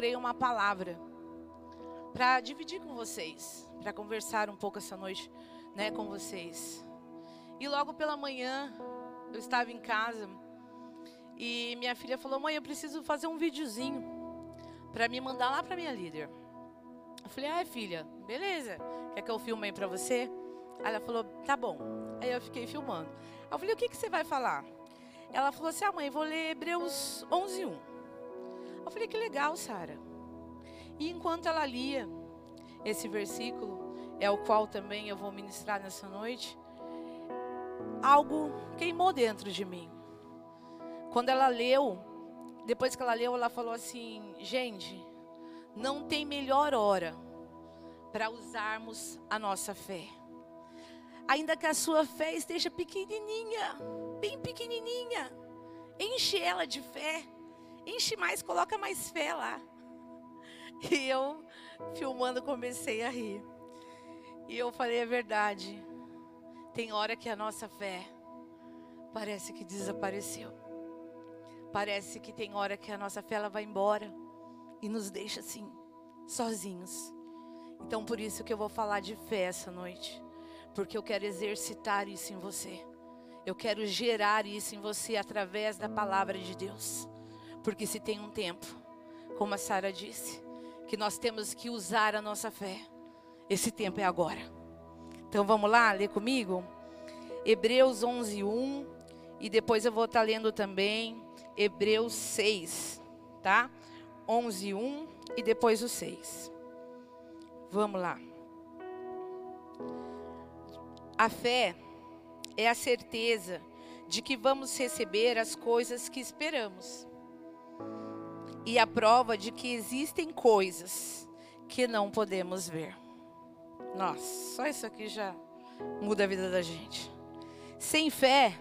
procurei uma palavra para dividir com vocês, para conversar um pouco essa noite, né, com vocês. E logo pela manhã, eu estava em casa e minha filha falou: "Mãe, eu preciso fazer um videozinho para me mandar lá para minha líder". Eu falei: "Ah, filha, beleza. Quer que eu filme aí para você?" Aí ela falou: "Tá bom". Aí eu fiquei filmando. Eu falei: "O que que você vai falar?" Ela falou assim: "Ah, mãe, vou ler Hebreus 11:1". Eu falei: "Que legal, Sara". E enquanto ela lia esse versículo, é o qual também eu vou ministrar nessa noite, algo queimou dentro de mim. Quando ela leu, depois que ela leu, ela falou assim: gente, não tem melhor hora para usarmos a nossa fé. Ainda que a sua fé esteja pequenininha, bem pequenininha, enche ela de fé, enche mais, coloca mais fé lá. E eu, filmando, comecei a rir. E eu falei: é verdade. Tem hora que a nossa fé parece que desapareceu. Parece que tem hora que a nossa fé ela vai embora e nos deixa assim, sozinhos. Então por isso que eu vou falar de fé essa noite, porque eu quero exercitar isso em você. Eu quero gerar isso em você através da palavra de Deus. Porque se tem um tempo, como a Sara disse, que nós temos que usar a nossa fé. Esse tempo é agora. Então vamos lá, ler comigo? Hebreus 11, 1. E depois eu vou estar lendo também Hebreus 6, tá? 11, 1 e depois o 6. Vamos lá. A fé é a certeza de que vamos receber as coisas que esperamos e a prova de que existem coisas que não podemos ver. Nossa, só isso aqui já muda a vida da gente. Sem fé,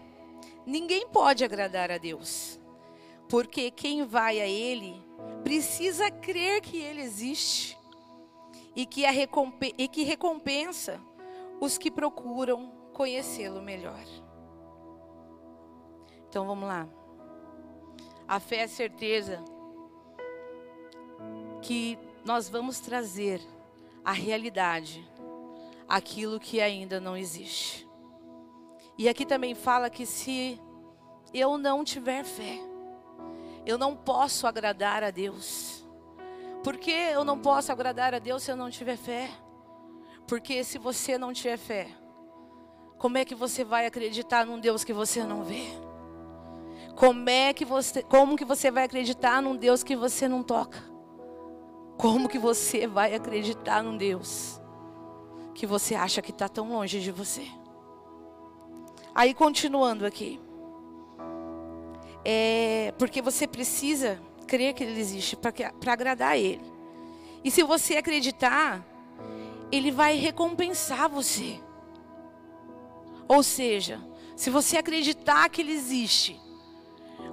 ninguém pode agradar a Deus, porque quem vai a Ele precisa crer que Ele existe e que, a recompensa, e que recompensa os que procuram conhecê-lo melhor. Então vamos lá. A fé é certeza que nós vamos trazer à realidade aquilo que ainda não existe. E aqui também fala que se eu não tiver fé, eu não posso agradar a Deus. Por que eu não posso agradar a Deus se eu não tiver fé? Porque se você não tiver fé, como é que você vai acreditar num Deus que você não vê? Como é que você, como que você vai acreditar num Deus que você não toca? Como que você vai acreditar num Deus que você acha que está tão longe de você? Aí continuando aqui. É, porque você precisa crer que Ele existe para agradar a Ele. E se você acreditar, Ele vai recompensar você. Ou seja, se você acreditar que Ele existe,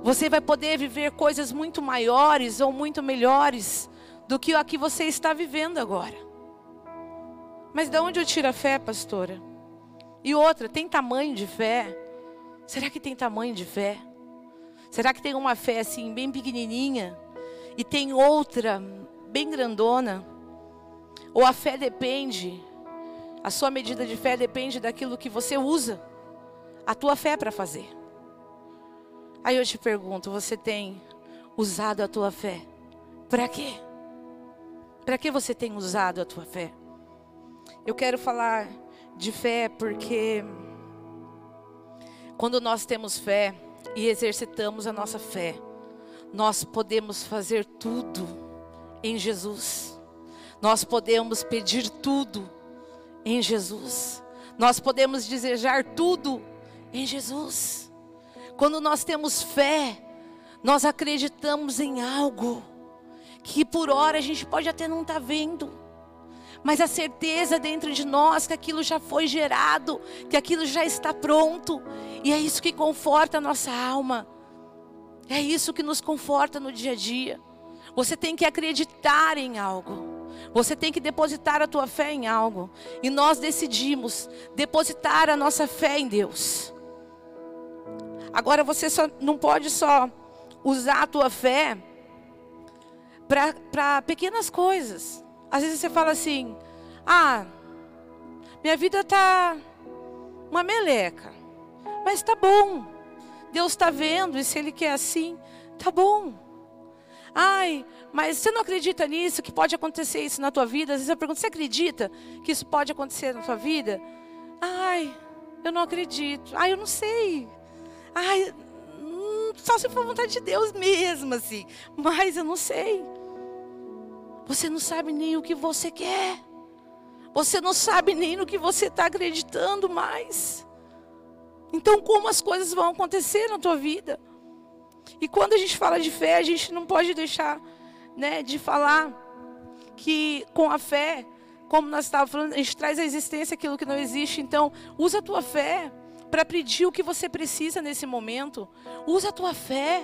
você vai poder viver coisas muito maiores ou muito melhores do que a que você está vivendo agora. Mas de onde eu tiro a fé, pastora? E outra, tem tamanho de fé? Será que tem tamanho de fé? Será que tem uma fé assim, bem pequenininha? E tem outra, bem grandona? Ou a fé depende, a sua medida de fé depende daquilo que você usa a tua fé para fazer? Aí eu te pergunto, você tem usado a tua fé para quê? Para que você tem usado a tua fé? Eu quero falar de fé porque quando nós temos fé e exercitamos a nossa fé, nós podemos fazer tudo em Jesus. Nós podemos pedir tudo em Jesus. Nós podemos desejar tudo em Jesus. Quando nós temos fé, nós acreditamos em algo que por hora a gente pode até não estar tá vendo, mas a certeza dentro de nós que aquilo já foi gerado, que aquilo já está pronto, e é isso que conforta a nossa alma, é isso que nos conforta no dia a dia. Você tem que acreditar em algo. Você tem que depositar a tua fé em algo. E nós decidimos depositar a nossa fé em Deus. Agora você só não pode só usar a tua fé para pequenas coisas. Às vezes você fala assim: "Ah, minha vida tá uma meleca". Mas tá bom. Deus está vendo e se ele quer assim, tá bom. Ai, mas você não acredita nisso, que pode acontecer isso na tua vida? Às vezes eu pergunto, você acredita que isso pode acontecer na tua vida? Ai, eu não acredito. Ai, eu não sei. Ai, só se for vontade de Deus mesmo, assim. Mas eu não sei. Você não sabe nem o que você quer. Você não sabe nem no que você está acreditando mais. Então, como as coisas vão acontecer na tua vida? E quando a gente fala de fé, a gente não pode deixar né, de falar que com a fé, como nós estávamos falando, a gente traz à existência aquilo que não existe. Então, usa a tua fé para pedir o que você precisa nesse momento. Usa a tua fé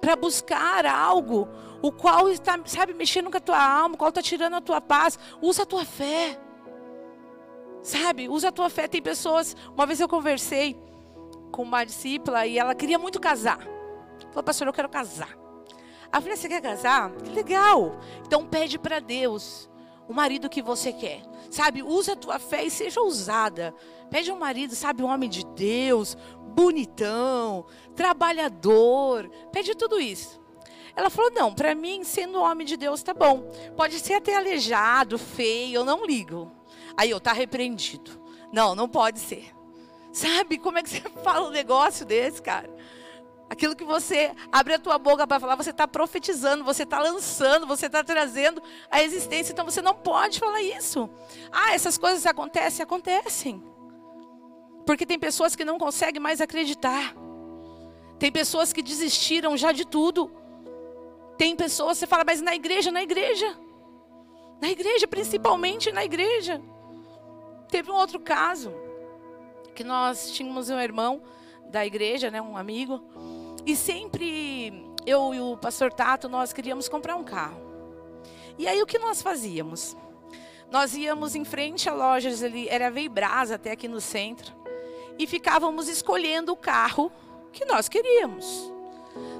para buscar algo, o qual está, sabe, mexendo com a tua alma, o qual está tirando a tua paz. Usa a tua fé. Sabe, usa a tua fé. Tem pessoas, uma vez eu conversei com uma discípula e ela queria muito casar. Falou, pastor, eu quero casar. A filha, você quer casar? Que legal. Então pede para Deus o marido que você quer. Sabe, usa a tua fé e seja ousada. Pede um marido, sabe, um homem de Deus, bonitão, trabalhador. Pede tudo isso. Ela falou: não, para mim, sendo homem de Deus, tá bom. Pode ser até aleijado, feio, eu não ligo. Aí eu, tá repreendido. Não, não pode ser. Sabe como é que você fala um negócio desse, cara? Aquilo que você abre a tua boca para falar, você está profetizando, você está lançando, você está trazendo a existência. Então você não pode falar isso. Ah, essas coisas acontecem? Acontecem. Porque tem pessoas que não conseguem mais acreditar. Tem pessoas que desistiram já de tudo. Tem pessoas, você fala, mas na igreja, na igreja. Na igreja, principalmente na igreja. Teve um outro caso, que nós tínhamos um irmão da igreja, né, um amigo, e sempre eu e o pastor Tato, nós queríamos comprar um carro. E aí o que nós fazíamos? Nós íamos em frente a lojas, ali, era Veibras até aqui no centro, e ficávamos escolhendo o carro que nós queríamos.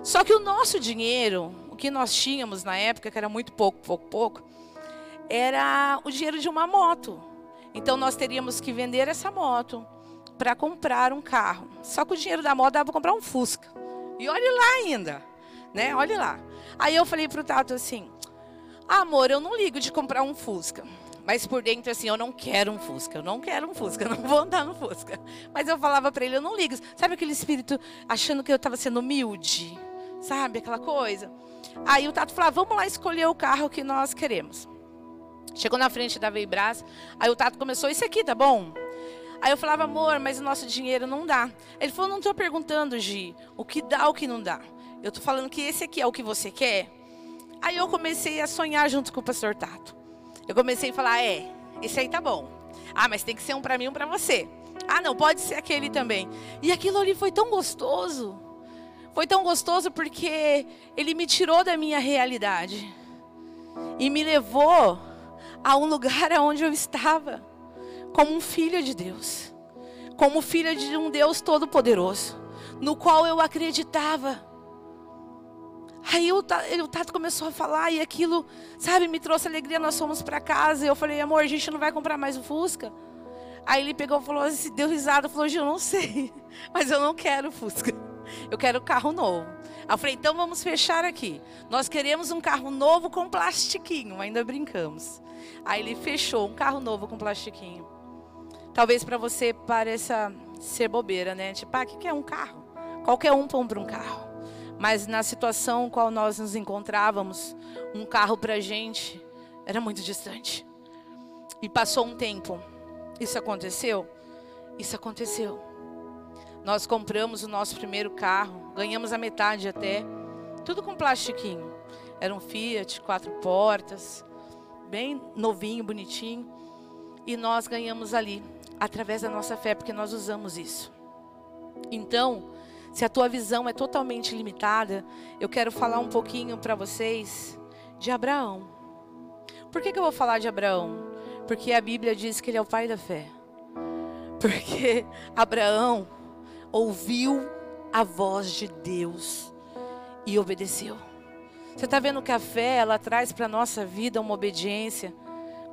Só que o nosso dinheiro, o que nós tínhamos na época, que era muito pouco, pouco, pouco, era o dinheiro de uma moto. Então nós teríamos que vender essa moto para comprar um carro. Só que o dinheiro da moto dava para comprar um Fusca. E olhe lá ainda, né? Olhe lá. Aí eu falei pro Tato assim: "Amor, eu não ligo de comprar um Fusca". Mas por dentro, assim, eu não quero um Fusca, eu não quero um Fusca, eu não vou andar no Fusca. Mas eu falava para ele, eu não ligo. Sabe aquele espírito achando que eu estava sendo humilde? Sabe, aquela coisa? Aí o Tato falou, vamos lá escolher o carro que nós queremos. Chegou na frente da Veibras, aí o Tato começou, isso aqui tá bom? Aí eu falava, amor, mas o nosso dinheiro não dá. Ele falou, não estou perguntando, Gi, o que dá, o que não dá. Eu estou falando que esse aqui é o que você quer. Aí eu comecei a sonhar junto com o pastor Tato. Eu comecei a falar, é, esse aí tá bom. Ah, mas tem que ser um para mim, um para você. Ah, não, pode ser aquele também. E aquilo ali foi tão gostoso. Foi tão gostoso porque ele me tirou da minha realidade e me levou a um lugar onde eu estava como um filho de Deus, como filho de um Deus todo-poderoso, no qual eu acreditava. Aí o, o Tato começou a falar e aquilo, sabe, me trouxe alegria. Nós fomos para casa e eu falei, amor, a gente não vai comprar mais o Fusca? Aí ele pegou e falou assim, deu risada, falou, eu não sei, mas eu não quero Fusca, eu quero carro novo. Aí eu falei, então vamos fechar aqui. Nós queremos um carro novo com plastiquinho, ainda brincamos. Aí ele fechou um carro novo com plastiquinho. Talvez para você pareça ser bobeira, né? Tipo, ah, o que é um carro? Qualquer um compra um carro. Mas na situação em qual nós nos encontrávamos, um carro para gente era muito distante. E passou um tempo. Isso aconteceu? Isso aconteceu. Nós compramos o nosso primeiro carro, ganhamos a metade até, tudo com plastiquinho. Era um Fiat, quatro portas, bem novinho, bonitinho. E nós ganhamos ali através da nossa fé, porque nós usamos isso. Então, se a tua visão é totalmente limitada, eu quero falar um pouquinho para vocês de Abraão. Por que, que eu vou falar de Abraão? Porque a Bíblia diz que ele é o pai da fé. Porque Abraão ouviu a voz de Deus e obedeceu. Você está vendo que a fé, ela traz para a nossa vida uma obediência.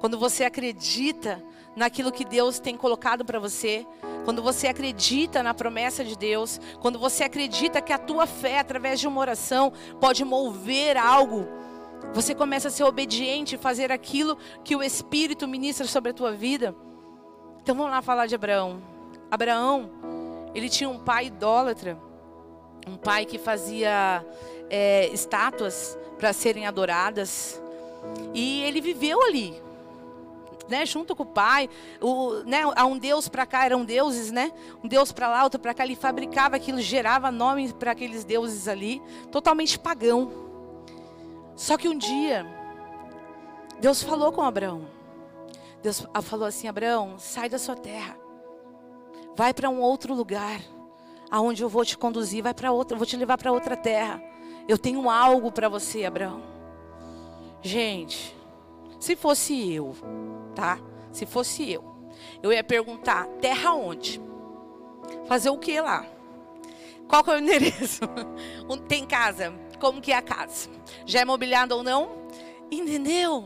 Quando você acredita naquilo que Deus tem colocado para você, quando você acredita na promessa de Deus, quando você acredita que a tua fé, através de uma oração, pode mover algo, você começa a ser obediente e fazer aquilo que o Espírito ministra sobre a tua vida. Então vamos lá falar de Abraão. Abraão, ele tinha um pai idólatra, um pai que fazia é, estátuas para serem adoradas. E ele viveu ali, né, junto com o pai. O, né, um deus para cá, eram deuses, né? Um deus para lá, outro para cá. Ele fabricava aquilo, gerava nomes para aqueles deuses ali, totalmente pagão. Só que um dia, Deus falou com Abraão. Deus falou assim: Abraão, sai da sua terra, vai para um outro lugar, aonde eu vou te conduzir, vai para outra, eu vou te levar para outra terra. Eu tenho algo para você, Abraão. Gente, se fosse eu, tá? Se fosse eu, eu ia perguntar: terra onde? Fazer o que lá? Qual que é o endereço? Tem casa? Como que é a casa? Já é mobiliada ou não? Entendeu?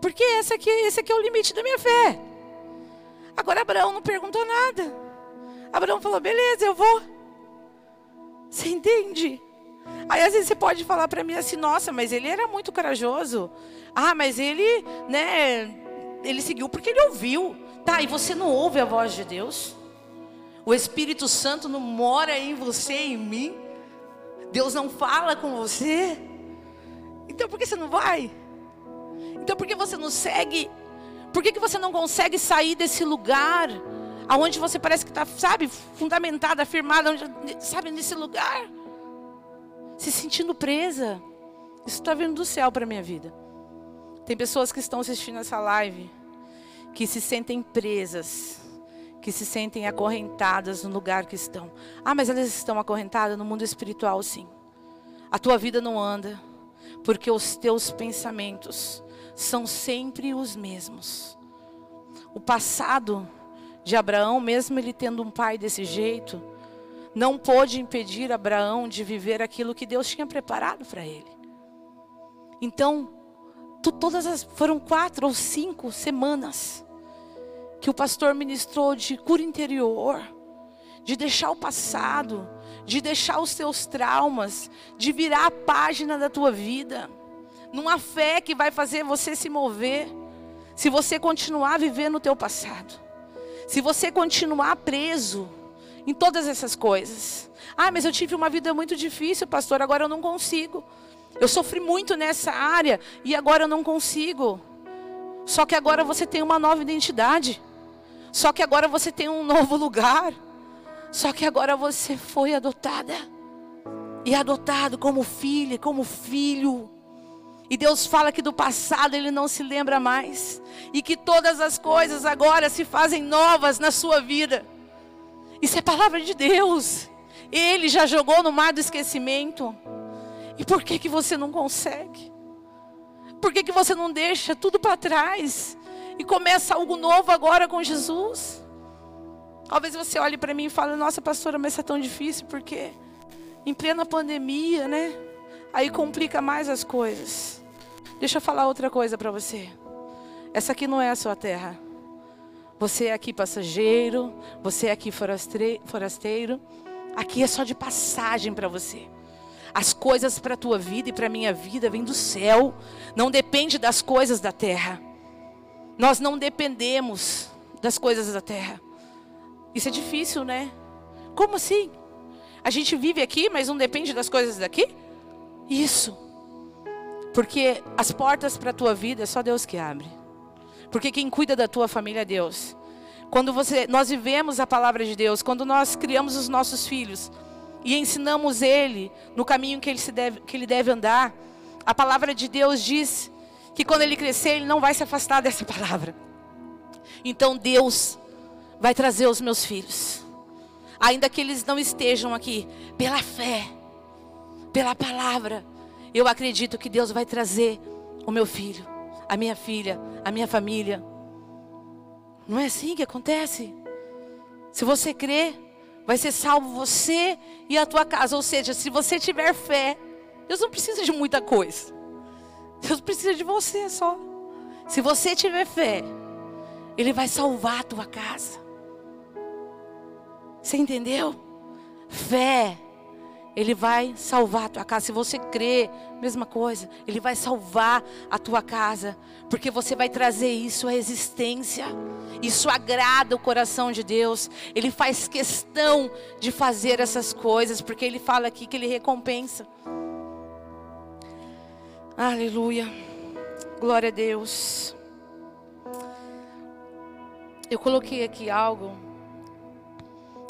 Porque esse aqui, esse aqui é o limite da minha fé. Agora Abraão não perguntou nada. Abraão falou: beleza, eu vou. Você entende? Aí às vezes você pode falar para mim assim, nossa, mas ele era muito corajoso. Ah, mas ele, né, ele seguiu porque ele ouviu. Tá, e você não ouve a voz de Deus? O Espírito Santo não mora em você em mim? Deus não fala com você? Então por que você não vai? Então por que você não segue? Por que, que você não consegue sair desse lugar? Aonde você parece que está, sabe, fundamentada, afirmada, onde, sabe, nesse lugar? Se sentindo presa. Isso está vindo do céu para a minha vida. Tem pessoas que estão assistindo essa live que se sentem presas, que se sentem acorrentadas no lugar que estão. Ah, mas elas estão acorrentadas no mundo espiritual, sim. A tua vida não anda, porque os teus pensamentos são sempre os mesmos. O passado de Abraão, mesmo ele tendo um pai desse jeito, não pôde impedir Abraão de viver aquilo que Deus tinha preparado para ele. Então, tu, todas as foram quatro ou cinco semanas que o pastor ministrou de cura interior, de deixar o passado, de deixar os teus traumas, de virar a página da tua vida, numa fé que vai fazer você se mover. Se você continuar vivendo o teu passado, se você continuar preso em todas essas coisas. Ah, mas eu tive uma vida muito difícil, pastor, agora eu não consigo. Eu sofri muito nessa área e agora eu não consigo. Só que agora você tem uma nova identidade. Só que agora você tem um novo lugar. Só que agora você foi adotada. E adotado como filha, como filho. E Deus fala que do passado ele não se lembra mais. E que todas as coisas agora se fazem novas na sua vida. Isso é palavra de Deus. Ele já jogou no mar do esquecimento. E por que que você não consegue? Por que que você não deixa tudo para trás e começa algo novo agora com Jesus? Talvez você olhe para mim e fale: "Nossa, pastora, mas isso é tão difícil porque em plena pandemia, né? Aí complica mais as coisas." Deixa eu falar outra coisa para você. Essa aqui não é a sua terra. Você é aqui passageiro, você é aqui forasteiro. Aqui é só de passagem para você. As coisas para a tua vida e para a minha vida vêm do céu. Não depende das coisas da terra. Nós não dependemos das coisas da terra. Isso é difícil, né? Como assim? A gente vive aqui, mas não depende das coisas daqui? Isso. Porque as portas para a tua vida é só Deus que abre. Porque quem cuida da tua família é Deus. Quando você, nós vivemos a palavra de Deus, quando nós criamos os nossos filhos e ensinamos ele no caminho que ele, se deve, que ele deve andar, a palavra de Deus diz que quando ele crescer, ele não vai se afastar dessa palavra. Então Deus vai trazer os meus filhos, ainda que eles não estejam aqui, pela fé, pela palavra, eu acredito que Deus vai trazer o meu filho a minha filha, a minha família. Não é assim que acontece? Se você crer, vai ser salvo você e a tua casa. Ou seja, se você tiver fé, Deus não precisa de muita coisa. Deus precisa de você só. Se você tiver fé, Ele vai salvar a tua casa. Você entendeu? Fé. Ele vai salvar a tua casa. Se você crê, mesma coisa. Ele vai salvar a tua casa. Porque você vai trazer isso à existência. Isso agrada o coração de Deus. Ele faz questão de fazer essas coisas. Porque Ele fala aqui que Ele recompensa. Aleluia. Glória a Deus. Eu coloquei aqui algo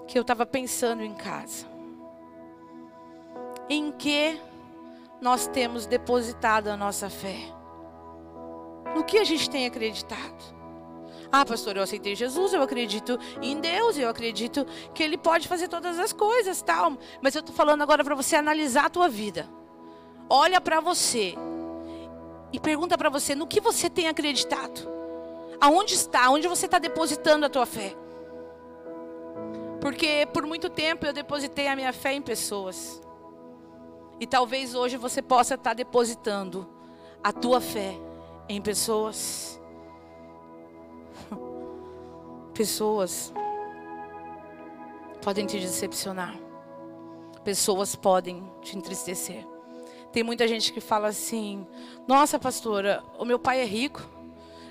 que eu estava pensando em casa. Em que nós temos depositado a nossa fé? No que a gente tem acreditado? Ah, pastor, eu aceitei Jesus, eu acredito em Deus, eu acredito que Ele pode fazer todas as coisas, tal. Mas eu estou falando agora para você analisar a tua vida. Olha para você e pergunta para você no que você tem acreditado. Aonde está? Onde você está depositando a tua fé? Porque por muito tempo eu depositei a minha fé em pessoas. E talvez hoje você possa estar depositando a tua fé em pessoas. Pessoas podem te decepcionar. Pessoas podem te entristecer. Tem muita gente que fala assim: Nossa, pastora, o meu pai é rico,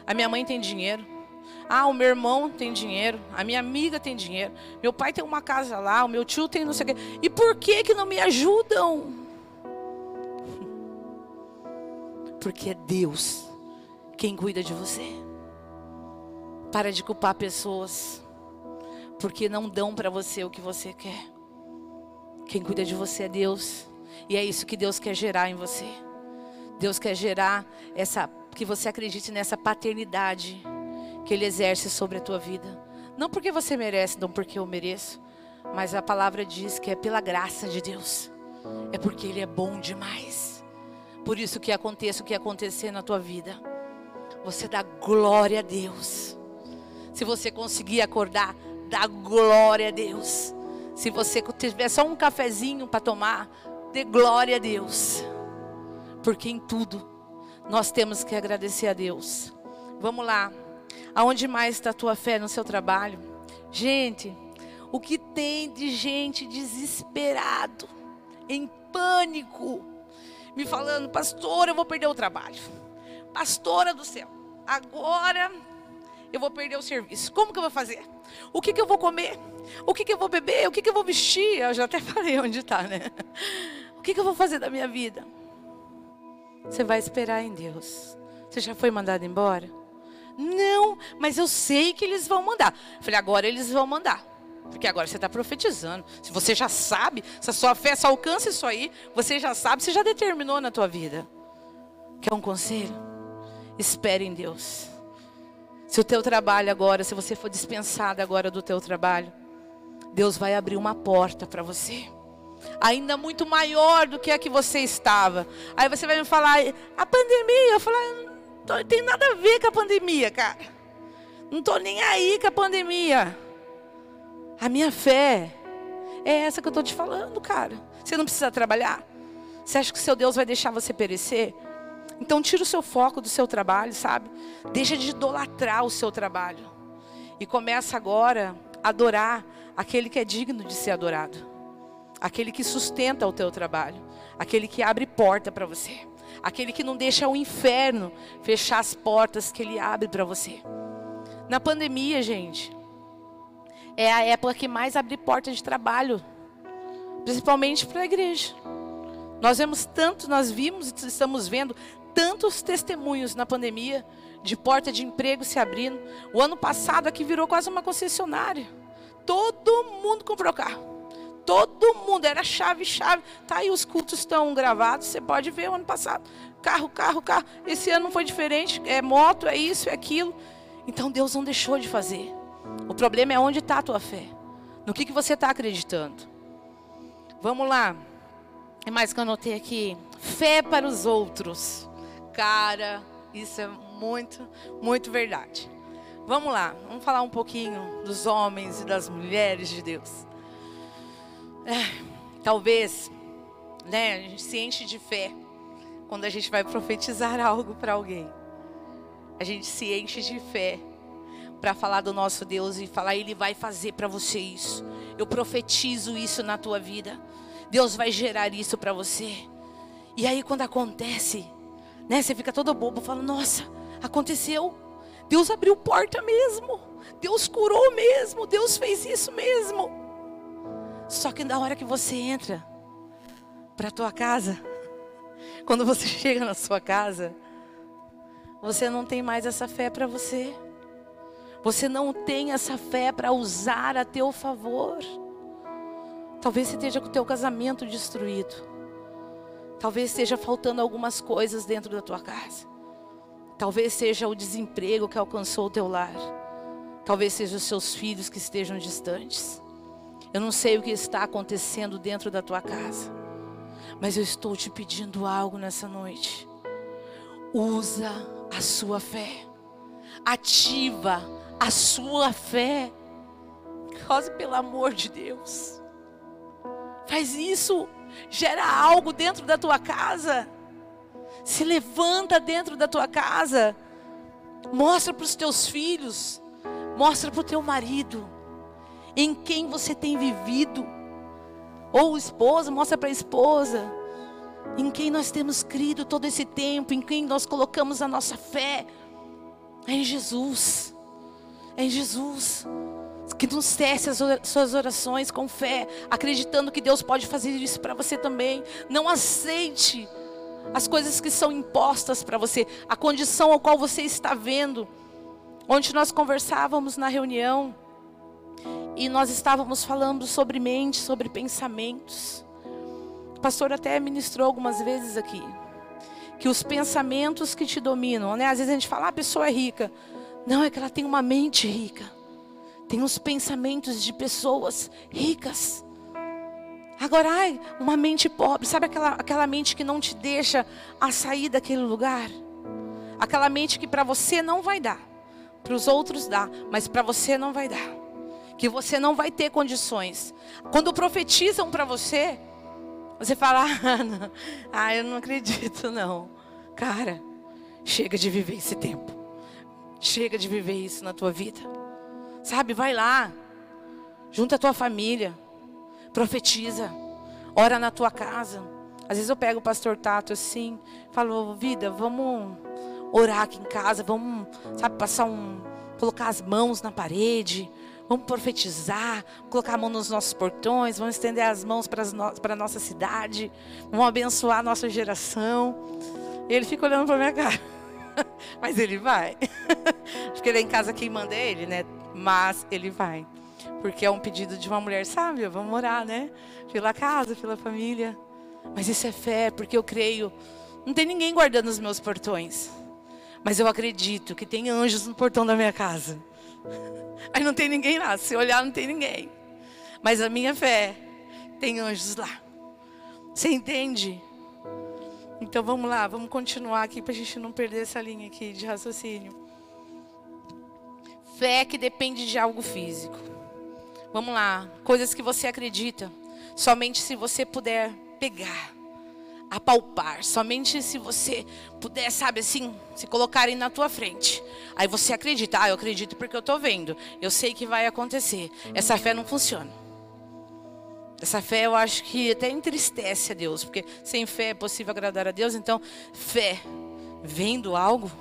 a minha mãe tem dinheiro, ah, o meu irmão tem dinheiro, a minha amiga tem dinheiro, meu pai tem uma casa lá, o meu tio tem não sei o quê. E por que que não me ajudam? Porque é Deus quem cuida de você. Para de culpar pessoas porque não dão para você o que você quer. Quem cuida de você é Deus. E é isso que Deus quer gerar em você. Deus quer gerar essa que você acredite nessa paternidade que ele exerce sobre a tua vida. Não porque você merece, não porque eu mereço, mas a palavra diz que é pela graça de Deus. É porque ele é bom demais. Por isso que aconteça o que acontecer na tua vida, você dá glória a Deus. Se você conseguir acordar, dá glória a Deus. Se você tiver só um cafezinho para tomar, Dê glória a Deus. Porque em tudo nós temos que agradecer a Deus. Vamos lá. Aonde mais está a tua fé no seu trabalho? Gente, o que tem de gente desesperado, em pânico, me falando, pastor, eu vou perder o trabalho. Pastora do céu, agora eu vou perder o serviço. Como que eu vou fazer? O que, que eu vou comer? O que, que eu vou beber? O que, que eu vou vestir? Eu já até falei onde está, né? que, que eu vou fazer da minha vida? Você vai esperar em Deus. Você já foi mandado embora? Não, mas eu sei que eles vão mandar. Falei, agora eles vão mandar. Porque agora você está profetizando. Se você já sabe, se a sua fé só alcança isso aí, você já sabe, você já determinou na tua vida. Quer um conselho? Espere em Deus. Se o teu trabalho agora, se você for dispensado agora do teu trabalho, Deus vai abrir uma porta para você ainda muito maior do que a que você estava. Aí você vai me falar, a pandemia, eu falar, não tem nada a ver com a pandemia, cara. Não estou nem aí com a pandemia. A minha fé é essa que eu estou te falando, cara. Você não precisa trabalhar. Você acha que o seu Deus vai deixar você perecer? Então tira o seu foco do seu trabalho, sabe? Deixa de idolatrar o seu trabalho. E começa agora a adorar aquele que é digno de ser adorado aquele que sustenta o teu trabalho, aquele que abre porta para você, aquele que não deixa o inferno fechar as portas que ele abre para você. Na pandemia, gente, é a época que mais abre porta de trabalho, principalmente para a igreja. Nós vemos tanto, nós vimos e estamos vendo tantos testemunhos na pandemia de porta de emprego se abrindo. O ano passado aqui virou quase uma concessionária. Todo mundo comprou carro. Todo mundo, era chave, chave. Tá aí, os cultos estão gravados, você pode ver o ano passado. Carro, carro, carro. Esse ano não foi diferente. É moto, é isso, é aquilo. Então Deus não deixou de fazer. O problema é onde está a tua fé. No que, que você está acreditando. Vamos lá. É mais que eu anotei aqui. Fé para os outros. Cara, isso é muito, muito verdade. Vamos lá, vamos falar um pouquinho dos homens e das mulheres de Deus. É, talvez né? A gente se enche de fé quando a gente vai profetizar algo para alguém. A gente se enche de fé para falar do nosso Deus e falar ele vai fazer para você isso. Eu profetizo isso na tua vida. Deus vai gerar isso para você. E aí quando acontece, né, você fica todo bobo, fala: "Nossa, aconteceu. Deus abriu porta mesmo. Deus curou mesmo. Deus fez isso mesmo." Só que na hora que você entra para tua casa, quando você chega na sua casa, você não tem mais essa fé para você. Você não tem essa fé para usar a teu favor. Talvez você esteja com o teu casamento destruído. Talvez esteja faltando algumas coisas dentro da tua casa. Talvez seja o desemprego que alcançou o teu lar. Talvez seja os seus filhos que estejam distantes. Eu não sei o que está acontecendo dentro da tua casa. Mas eu estou te pedindo algo nessa noite. Usa a sua fé. Ativa a sua fé. Cause pelo amor de Deus. Faz isso. Gera algo dentro da tua casa. Se levanta dentro da tua casa. Mostra para os teus filhos. Mostra para o teu marido. Em quem você tem vivido. Ou esposa, mostra para a esposa. Em quem nós temos crido todo esse tempo. Em quem nós colocamos a nossa fé. É em Jesus. É em Jesus. Que nos teste as suas orações com fé, acreditando que Deus pode fazer isso para você também. Não aceite as coisas que são impostas para você, a condição ao qual você está vendo. Onde nós conversávamos na reunião e nós estávamos falando sobre mente, sobre pensamentos. O pastor até ministrou algumas vezes aqui que os pensamentos que te dominam, né? Às vezes a gente fala, ah, a pessoa é rica. Não, é que ela tem uma mente rica. Tem os pensamentos de pessoas ricas. Agora, ai, uma mente pobre, sabe aquela, aquela mente que não te deixa a sair daquele lugar? Aquela mente que para você não vai dar, para os outros dá, mas para você não vai dar. Que você não vai ter condições. Quando profetizam para você, você fala: ah, ah, eu não acredito, não. Cara, chega de viver esse tempo. Chega de viver isso na tua vida. Sabe, vai lá. Junta a tua família. Profetiza. Ora na tua casa. Às vezes eu pego o pastor Tato assim, falo, vida, vamos orar aqui em casa, vamos, sabe, passar um, colocar as mãos na parede, vamos profetizar, colocar a mão nos nossos portões, vamos estender as mãos para, para a nossa cidade, vamos abençoar a nossa geração. E ele fica olhando para minha cara. Mas ele vai. Porque ele é em casa quem manda é ele, né? Mas ele vai. Porque é um pedido de uma mulher sábia. Vamos orar, né? Pela casa, pela família. Mas isso é fé, porque eu creio. Não tem ninguém guardando os meus portões. Mas eu acredito que tem anjos no portão da minha casa. Aí não tem ninguém lá. Se olhar, não tem ninguém. Mas a minha fé tem anjos lá. Você entende? Então vamos lá, vamos continuar aqui para a gente não perder essa linha aqui de raciocínio. Fé que depende de algo físico. Vamos lá, coisas que você acredita. Somente se você puder pegar, apalpar. Somente se você puder, sabe assim, se colocarem na tua frente. Aí você acredita. Ah, eu acredito porque eu estou vendo. Eu sei que vai acontecer. Essa fé não funciona. Essa fé eu acho que até entristece a Deus, porque sem fé é possível agradar a Deus. Então, fé, vendo algo,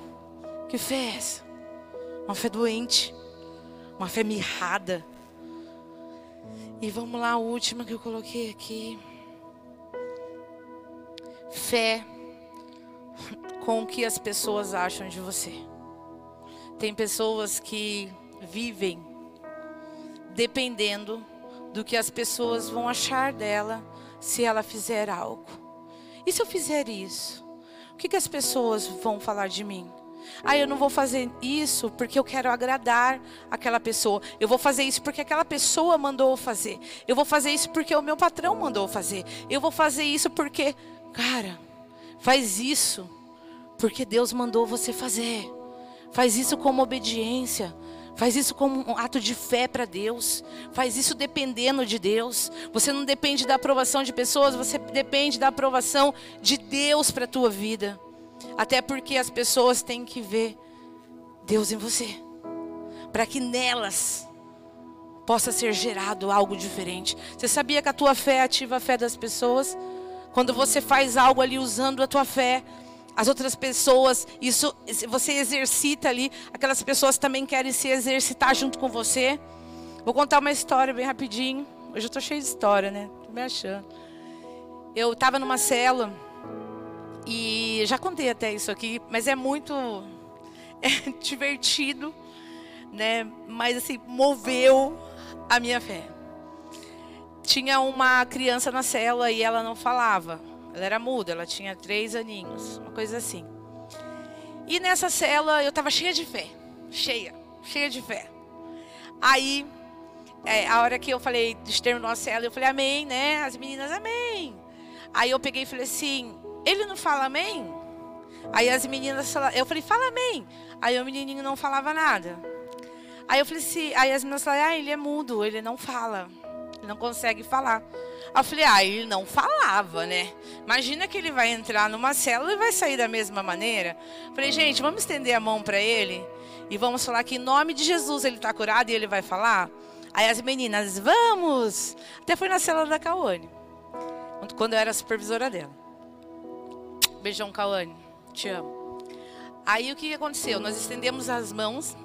que fé é essa? Uma fé doente, uma fé mirrada. E vamos lá, a última que eu coloquei aqui. Fé com o que as pessoas acham de você. Tem pessoas que vivem dependendo do que as pessoas vão achar dela se ela fizer algo. E se eu fizer isso? O que, que as pessoas vão falar de mim? Ah, eu não vou fazer isso porque eu quero agradar aquela pessoa. Eu vou fazer isso porque aquela pessoa mandou fazer. Eu vou fazer isso porque o meu patrão mandou fazer. Eu vou fazer isso porque, cara, faz isso porque Deus mandou você fazer. Faz isso como obediência. Faz isso como um ato de fé para Deus. Faz isso dependendo de Deus. Você não depende da aprovação de pessoas, você depende da aprovação de Deus para a tua vida. Até porque as pessoas têm que ver Deus em você. Para que nelas possa ser gerado algo diferente. Você sabia que a tua fé ativa a fé das pessoas? Quando você faz algo ali usando a tua fé, as outras pessoas, isso você exercita ali, aquelas pessoas também querem se exercitar junto com você. Vou contar uma história bem rapidinho. Hoje eu tô cheio de história, né? Tô me achando. Eu estava numa cela e já contei até isso aqui, mas é muito é divertido, né? Mas assim, moveu a minha fé. Tinha uma criança na cela e ela não falava. Ela era muda, ela tinha três aninhos, uma coisa assim. E nessa cela eu estava cheia de fé, cheia, cheia de fé. Aí, é, a hora que eu falei, terminou a cela, eu falei amém, né? As meninas, amém. Aí eu peguei e falei assim, ele não fala amém? Aí as meninas, eu falei, fala amém. Aí o menininho não falava nada. Aí eu falei assim, aí as meninas falaram, ah, ele é mudo, ele não fala, não consegue falar. Eu falei, ah, ele não falava, né? Imagina que ele vai entrar numa célula e vai sair da mesma maneira. Falei, gente, vamos estender a mão para ele e vamos falar que em nome de Jesus ele está curado e ele vai falar. Aí as meninas, vamos! Até foi na célula da Cauane, quando eu era supervisora dela. Beijão, Cauane, te amo. Aí o que aconteceu? Nós estendemos as mãos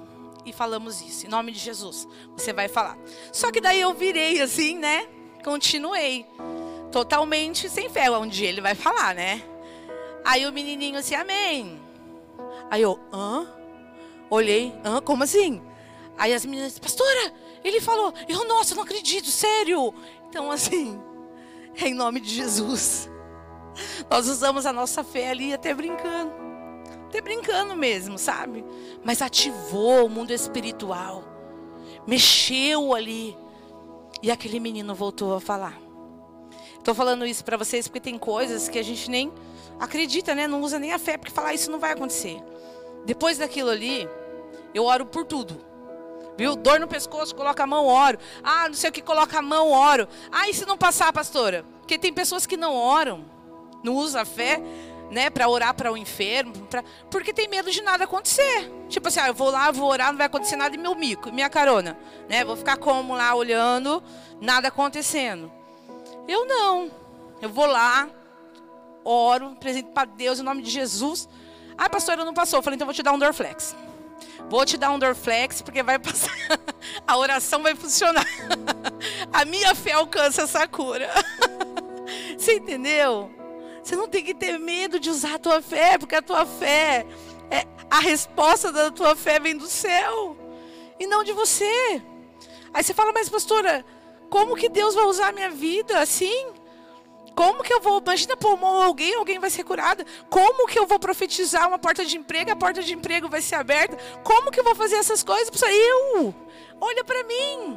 e falamos isso, em nome de Jesus. Você vai falar. Só que daí eu virei assim, né? Continuei. Totalmente sem fé. Um dia ele vai falar, né? Aí o menininho assim, amém. Aí eu, hã? Olhei, hã? Como assim? Aí as meninas, pastora, ele falou, eu, nossa, não acredito, sério. Então, assim, é em nome de Jesus. Nós usamos a nossa fé ali até brincando. Até brincando mesmo, sabe? Mas ativou o mundo espiritual. Mexeu ali. E aquele menino voltou a falar. Estou falando isso para vocês porque tem coisas que a gente nem acredita, né? Não usa nem a fé porque falar isso não vai acontecer. Depois daquilo ali, eu oro por tudo. Viu? Dor no pescoço, coloca a mão, oro. Ah, não sei o que, coloca a mão, oro. Ah, e se não passar, pastora? Porque tem pessoas que não oram, não usam a fé, né, para orar para o enfermo, pra... porque tem medo de nada acontecer. Tipo assim, ah, eu vou lá, vou orar, não vai acontecer nada e meu mico, minha carona, né? Vou ficar como lá olhando, nada acontecendo. Eu não. Eu vou lá, oro, apresento para Deus em nome de Jesus. Ah, pastora, não passou. Eu falei, então vou te dar um Dorflex. Vou te dar um Dorflex porque vai passar. A oração vai funcionar. A minha fé alcança essa cura. Você entendeu? Você não tem que ter medo de usar a tua fé, porque a tua fé, é, a resposta da tua fé vem do céu e não de você. Aí você fala, mas pastora, como que Deus vai usar a minha vida assim? Como que eu vou, imagina pôr alguém, alguém vai ser curada. Como que eu vou profetizar uma porta de emprego, a porta de emprego vai ser aberta? Como que eu vou fazer essas coisas? Eu, olha para mim.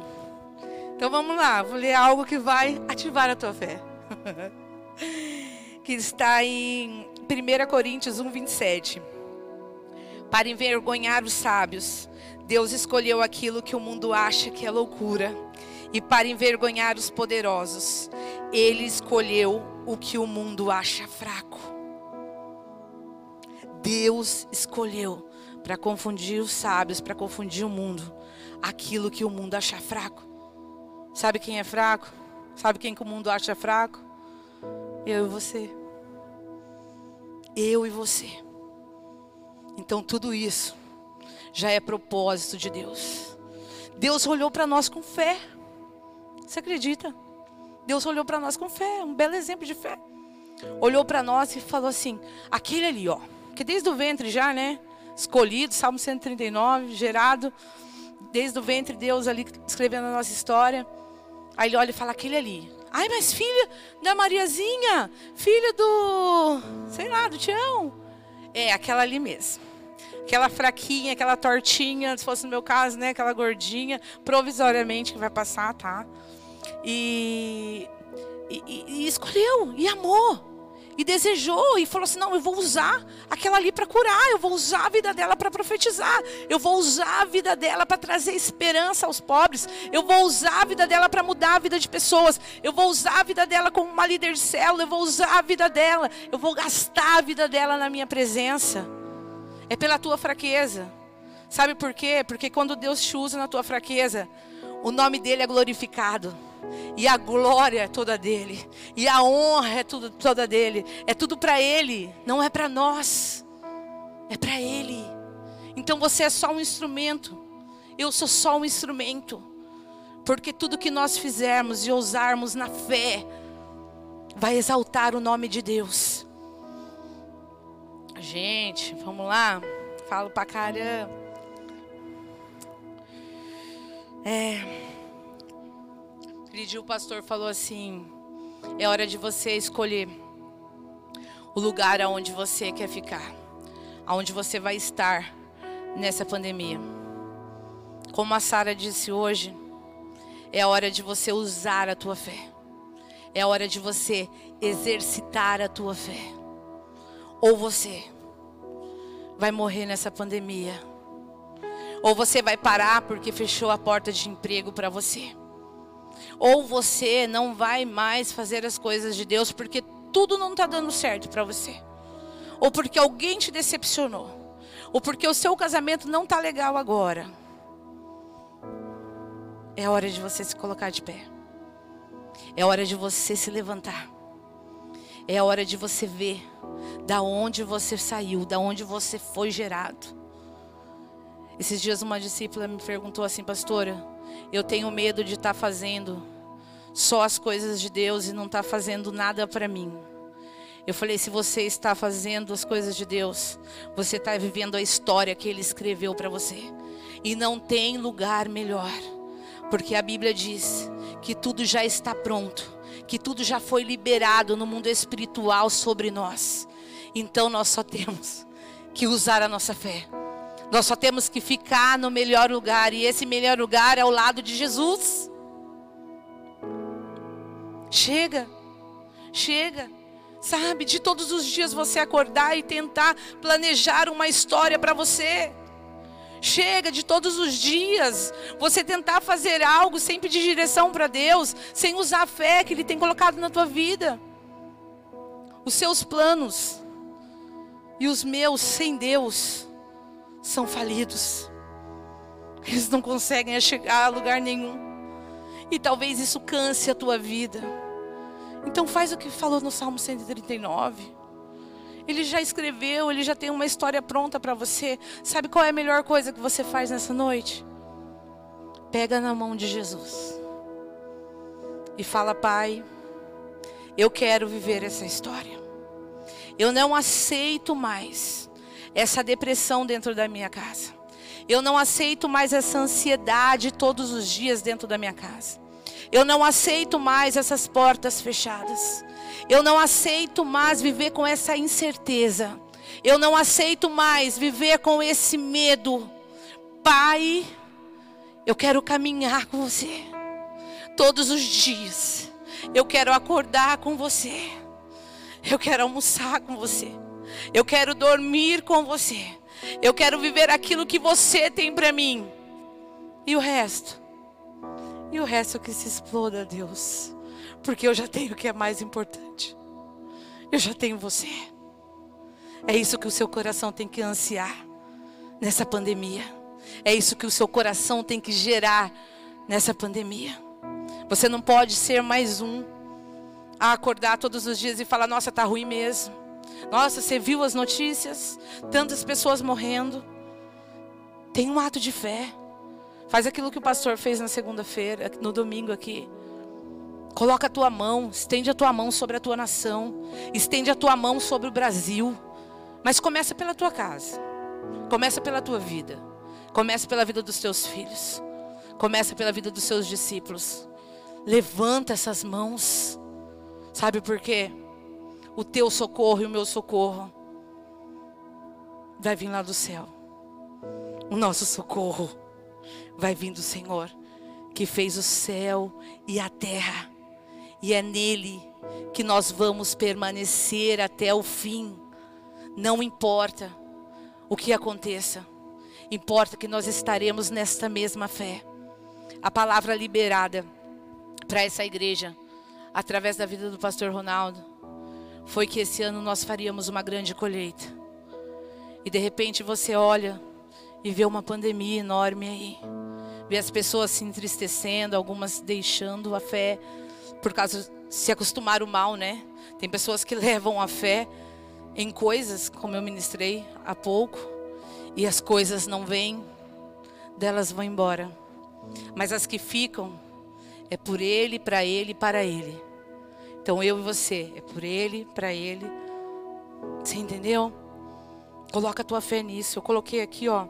Então vamos lá, vou ler algo que vai ativar a tua fé. que está em 1 Coríntios 1, 27. Para envergonhar os sábios, Deus escolheu aquilo que o mundo acha que é loucura. E para envergonhar os poderosos, Ele escolheu o que o mundo acha fraco. Deus escolheu para confundir os sábios, para confundir o mundo, aquilo que o mundo acha fraco. Sabe quem é fraco? Sabe quem que o mundo acha fraco? Eu e você. Eu e você. Então tudo isso já é propósito de Deus. Deus olhou para nós com fé. Você acredita? Deus olhou para nós com fé, um belo exemplo de fé. Olhou para nós e falou assim: aquele ali, ó, que desde o ventre já, né? Escolhido, Salmo 139, gerado, desde o ventre, Deus ali escrevendo a nossa história. Aí ele olha e fala: aquele ali, Ai, mas filha da Mariazinha, filha do, sei lá, do Tião. É, aquela ali mesmo. Aquela fraquinha, aquela tortinha, se fosse no meu caso, né? Aquela gordinha, provisoriamente que vai passar, tá? E, e, e escolheu, e amou. E desejou e falou assim: não, eu vou usar aquela ali para curar, eu vou usar a vida dela para profetizar, eu vou usar a vida dela para trazer esperança aos pobres, eu vou usar a vida dela para mudar a vida de pessoas, eu vou usar a vida dela como uma líder de célula, eu vou usar a vida dela, eu vou gastar a vida dela na minha presença. É pela tua fraqueza. Sabe por quê? Porque quando Deus te usa na tua fraqueza, o nome dele é glorificado. E a glória é toda dele. E a honra é tudo, toda dele. É tudo para ele, não é para nós. É para ele. Então você é só um instrumento. Eu sou só um instrumento. Porque tudo que nós fizermos e ousarmos na fé vai exaltar o nome de Deus. Gente, vamos lá. Falo pra caramba. É. Dia o pastor falou assim: é hora de você escolher o lugar aonde você quer ficar, aonde você vai estar nessa pandemia. Como a Sara disse hoje, é a hora de você usar a tua fé. É a hora de você exercitar a tua fé. Ou você vai morrer nessa pandemia. Ou você vai parar porque fechou a porta de emprego para você ou você não vai mais fazer as coisas de Deus porque tudo não está dando certo para você, ou porque alguém te decepcionou, ou porque o seu casamento não está legal agora. É hora de você se colocar de pé. É hora de você se levantar. É hora de você ver da onde você saiu, da onde você foi gerado. Esses dias uma discípula me perguntou assim, pastora, eu tenho medo de estar tá fazendo só as coisas de Deus e não está fazendo nada para mim. Eu falei: se você está fazendo as coisas de Deus, você está vivendo a história que Ele escreveu para você. E não tem lugar melhor, porque a Bíblia diz que tudo já está pronto, que tudo já foi liberado no mundo espiritual sobre nós. Então nós só temos que usar a nossa fé. Nós só temos que ficar no melhor lugar, e esse melhor lugar é ao lado de Jesus. Chega, chega. Sabe, de todos os dias você acordar e tentar planejar uma história para você. Chega de todos os dias você tentar fazer algo sem pedir direção para Deus, sem usar a fé que Ele tem colocado na tua vida. Os seus planos e os meus sem Deus são falidos. Eles não conseguem chegar a lugar nenhum. E talvez isso canse a tua vida. Então faz o que falou no Salmo 139. Ele já escreveu, ele já tem uma história pronta para você. Sabe qual é a melhor coisa que você faz nessa noite? Pega na mão de Jesus. E fala, Pai, eu quero viver essa história. Eu não aceito mais essa depressão dentro da minha casa. Eu não aceito mais essa ansiedade todos os dias dentro da minha casa. Eu não aceito mais essas portas fechadas. Eu não aceito mais viver com essa incerteza. Eu não aceito mais viver com esse medo. Pai, eu quero caminhar com você todos os dias. Eu quero acordar com você. Eu quero almoçar com você. Eu quero dormir com você. Eu quero viver aquilo que você tem para mim. E o resto? E o resto que se exploda, Deus. Porque eu já tenho o que é mais importante. Eu já tenho você. É isso que o seu coração tem que ansiar nessa pandemia. É isso que o seu coração tem que gerar nessa pandemia. Você não pode ser mais um a acordar todos os dias e falar: "Nossa, tá ruim mesmo". Nossa, você viu as notícias? Tantas pessoas morrendo. Tem um ato de fé. Faz aquilo que o pastor fez na segunda-feira, no domingo aqui. Coloca a tua mão, estende a tua mão sobre a tua nação, estende a tua mão sobre o Brasil. Mas começa pela tua casa. Começa pela tua vida. Começa pela vida dos teus filhos. Começa pela vida dos seus discípulos. Levanta essas mãos. Sabe por quê? O teu socorro e o meu socorro vai vir lá do céu. O nosso socorro vai vir do Senhor, que fez o céu e a terra, e é nele que nós vamos permanecer até o fim. Não importa o que aconteça, importa que nós estaremos nesta mesma fé. A palavra liberada para essa igreja, através da vida do pastor Ronaldo, foi que esse ano nós faríamos uma grande colheita. E de repente você olha e vê uma pandemia enorme aí. Vê as pessoas se entristecendo, algumas deixando a fé por causa se acostumar o mal, né? Tem pessoas que levam a fé em coisas, como eu ministrei há pouco, e as coisas não vêm, delas vão embora. Mas as que ficam é por ele, para ele para ele. Então eu e você, é por ele, para ele. Você entendeu? Coloca a tua fé nisso. Eu coloquei aqui, ó,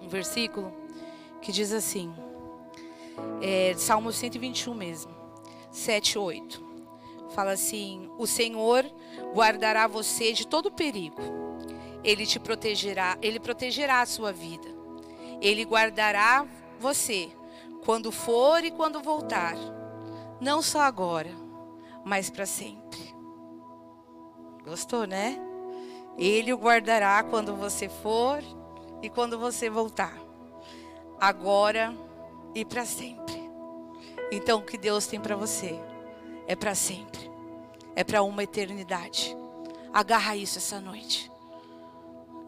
um versículo que diz assim, é, Salmo 121 mesmo. 7, 8. Fala assim: O Senhor guardará você de todo perigo. Ele te protegerá, ele protegerá a sua vida. Ele guardará você quando for e quando voltar. Não só agora, mas para sempre. Gostou, né? Ele o guardará quando você for e quando você voltar. Agora e para sempre. Então, o que Deus tem para você é para sempre, é para uma eternidade. Agarra isso essa noite.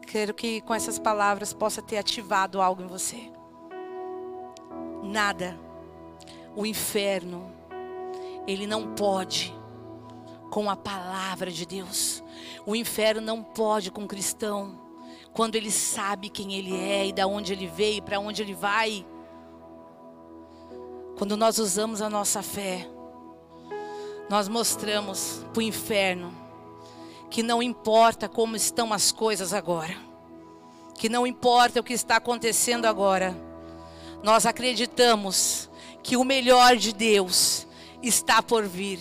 Quero que com essas palavras possa ter ativado algo em você. Nada, o inferno, ele não pode com a palavra de Deus. O inferno não pode com o cristão quando ele sabe quem ele é e da onde ele veio, e para onde ele vai. Quando nós usamos a nossa fé, nós mostramos para o inferno que não importa como estão as coisas agora, que não importa o que está acontecendo agora, nós acreditamos que o melhor de Deus está por vir.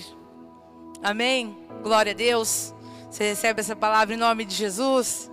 Amém? Glória a Deus. Você recebe essa palavra em nome de Jesus?